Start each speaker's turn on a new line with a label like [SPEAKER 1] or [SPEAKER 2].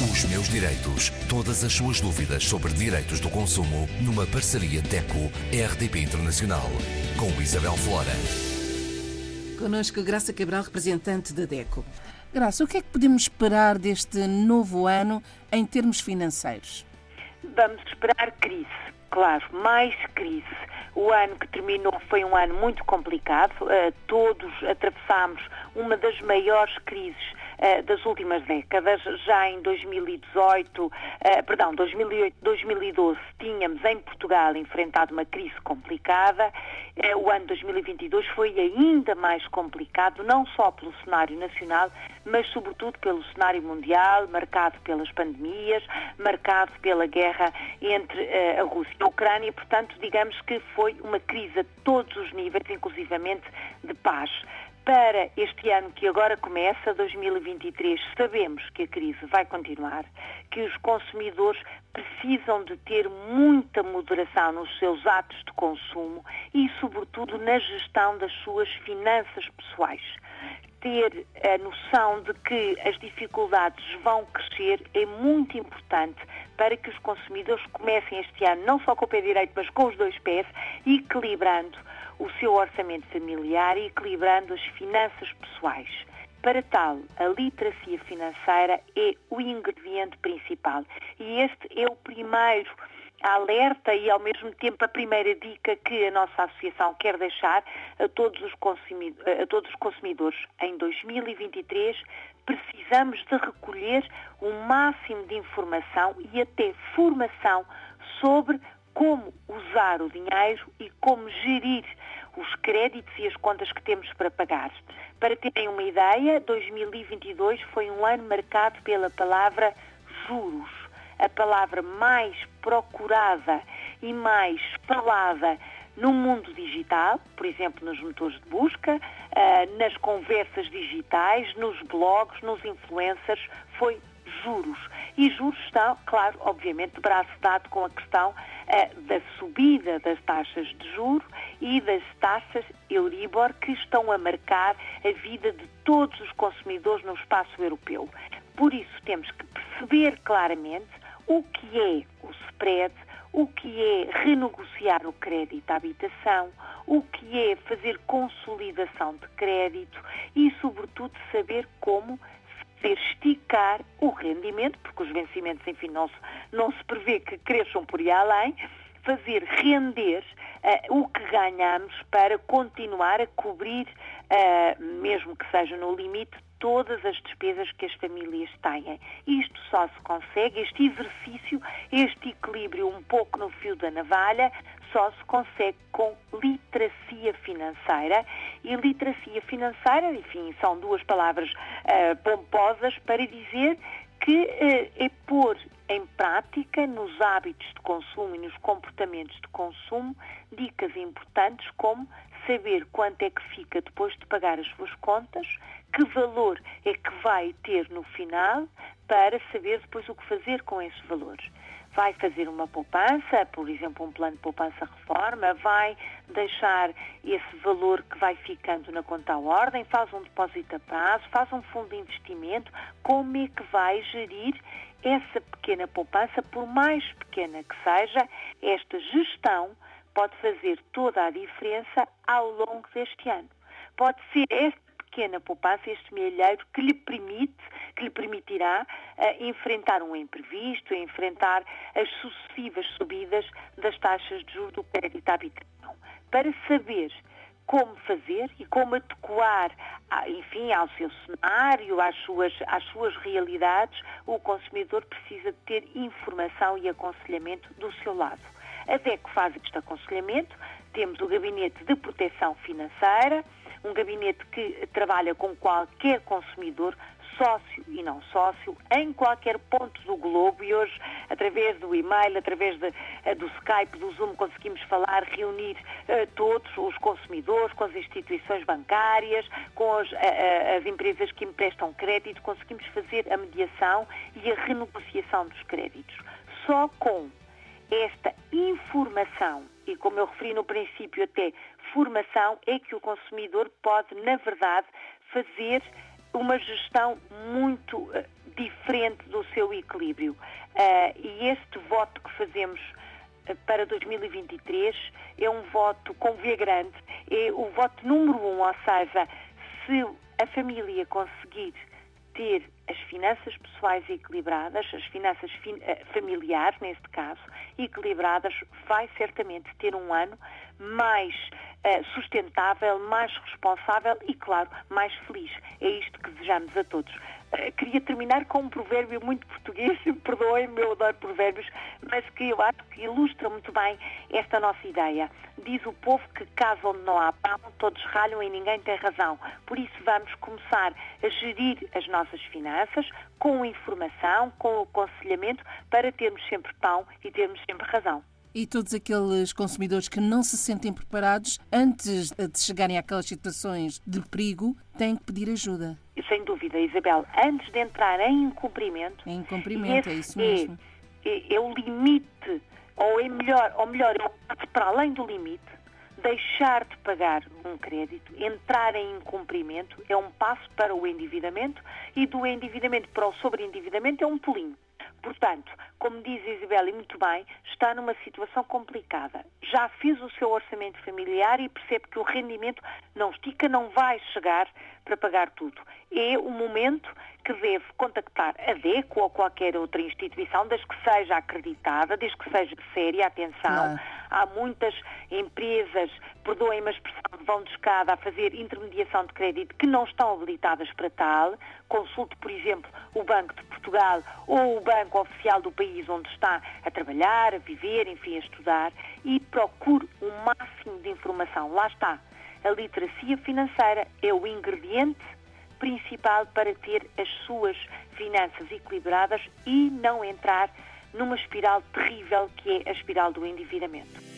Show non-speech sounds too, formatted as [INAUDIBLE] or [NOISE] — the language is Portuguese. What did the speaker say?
[SPEAKER 1] Os meus direitos. Todas as suas dúvidas sobre direitos do consumo numa parceria DECO-RDP Internacional. Com Isabel Flora.
[SPEAKER 2] Conosco Graça Cabral, representante da DECO.
[SPEAKER 3] Graça, o que é que podemos esperar deste novo ano em termos financeiros?
[SPEAKER 4] Vamos esperar crise, claro, mais crise. O ano que terminou foi um ano muito complicado. Uh, todos atravessámos uma das maiores crises uh, das últimas décadas. Já em 2018, uh, perdão, 2008, 2012, tínhamos em Portugal enfrentado uma crise complicada. Uh, o ano 2022 foi ainda mais complicado, não só pelo cenário nacional, mas sobretudo pelo cenário mundial, marcado pelas pandemias, marcado pela guerra entre a Rússia e a Ucrânia. Portanto, digamos que foi uma crise a todos os níveis, inclusivamente de paz para este ano que agora começa, 2023, sabemos que a crise vai continuar, que os consumidores precisam de ter muita moderação nos seus atos de consumo e, sobretudo, na gestão das suas finanças pessoais. Ter a noção de que as dificuldades vão crescer é muito importante para que os consumidores comecem este ano não só com o pé direito, mas com os dois pés, equilibrando o seu orçamento familiar e equilibrando as finanças pessoais. Para tal, a literacia financeira é o ingrediente principal. E este é o primeiro alerta e, ao mesmo tempo, a primeira dica que a nossa associação quer deixar a todos os. A todos os consumidores. Em 2023, precisamos de recolher o máximo de informação e até formação sobre como usar o dinheiro e como gerir os créditos e as contas que temos para pagar. Para terem uma ideia, 2022 foi um ano marcado pela palavra juros, a palavra mais procurada e mais falada no mundo digital, por exemplo, nos motores de busca, ah, nas conversas digitais, nos blogs, nos influencers, foi juros. E juros estão, claro, obviamente, de braço dado com a questão da subida das taxas de juro e das taxas Euribor que estão a marcar a vida de todos os consumidores no espaço europeu. Por isso temos que perceber claramente o que é o spread, o que é renegociar o crédito à habitação, o que é fazer consolidação de crédito e, sobretudo, saber como fazer esticar o rendimento, porque os vencimentos, enfim, não se, não se prevê que cresçam por aí além, fazer render uh, o que ganhamos para continuar a cobrir, uh, mesmo que seja no limite, todas as despesas que as famílias têm. Isto só se consegue, este exercício, este equilíbrio um pouco no fio da navalha, só se consegue com literacia financeira. E literacia financeira, enfim, são duas palavras uh, pomposas para dizer que uh, é pôr em prática, nos hábitos de consumo e nos comportamentos de consumo, dicas importantes como saber quanto é que fica depois de pagar as suas contas, que valor é que vai ter no final, para saber depois o que fazer com esses valores. Vai fazer uma poupança, por exemplo, um plano de poupança-reforma, vai deixar esse valor que vai ficando na conta à ordem, faz um depósito a prazo, faz um fundo de investimento, como é que vai gerir essa pequena poupança, por mais pequena que seja, esta gestão pode fazer toda a diferença ao longo deste ano. Pode ser esta pequena poupança, este milheiro que lhe permite, que lhe permitirá uh, enfrentar um imprevisto, enfrentar as sucessivas subidas das taxas de juros do crédito à habitação. Para saber como fazer e como adequar, enfim, ao seu cenário, às suas, às suas realidades, o consumidor precisa ter informação e aconselhamento do seu lado. A DECO faz este aconselhamento, temos o Gabinete de Proteção Financeira, um gabinete que trabalha com qualquer consumidor, sócio e não sócio, em qualquer ponto do globo e hoje, através do e-mail, através de, eh, do Skype, do Zoom, conseguimos falar, reunir uh, todos os consumidores, com as instituições bancárias, com as, uh, as empresas que emprestam crédito, conseguimos fazer a mediação e a renegociação dos créditos. Só com esta informação e, como eu referi no princípio, até formação, é que o consumidor pode, na verdade, fazer uma gestão muito uh, diferente do seu equilíbrio. Uh, e este voto que fazemos uh, para 2023 é um voto com V grande, é o voto número um, ou seja, se a família conseguir ter as finanças pessoais equilibradas, as finanças eh, familiares, neste caso, equilibradas, vai certamente ter um ano mais uh, sustentável, mais responsável e, claro, mais feliz. É isto que desejamos a todos. Uh, queria terminar com um provérbio muito português, [LAUGHS] perdoem-me, eu adoro provérbios, mas que eu acho que ilustra muito bem esta nossa ideia. Diz o povo que casa onde não há pão, todos ralham e ninguém tem razão. Por isso vamos começar a gerir as nossas finanças com informação, com aconselhamento, para termos sempre pão e termos sempre razão.
[SPEAKER 3] E todos aqueles consumidores que não se sentem preparados antes de chegarem àquelas situações de perigo têm que pedir ajuda.
[SPEAKER 4] Sem dúvida, Isabel. Antes de entrar em incumprimento.
[SPEAKER 3] Em incumprimento, é isso mesmo.
[SPEAKER 4] É, é, é, o limite, ou é melhor, ou melhor, é para além do limite, deixar de pagar um crédito, entrar em incumprimento, é um passo para o endividamento e do endividamento para o sobreendividamento é um pulinho. Portanto, como diz Isabel e muito bem, está numa situação complicada. Já fez o seu orçamento familiar e percebe que o rendimento não estica, não vai chegar para pagar tudo. É o momento que deve contactar a DECO ou qualquer outra instituição, desde que seja acreditada, desde que seja séria, atenção. Há muitas empresas, perdoem-me a expressão, vão de escada a fazer intermediação de crédito que não estão habilitadas para tal. Consulte, por exemplo, o Banco de Portugal ou o Banco Oficial do país onde está a trabalhar, a viver, enfim, a estudar e procure o máximo de informação. Lá está. A literacia financeira é o ingrediente principal para ter as suas finanças equilibradas e não entrar numa espiral terrível que é a espiral do endividamento.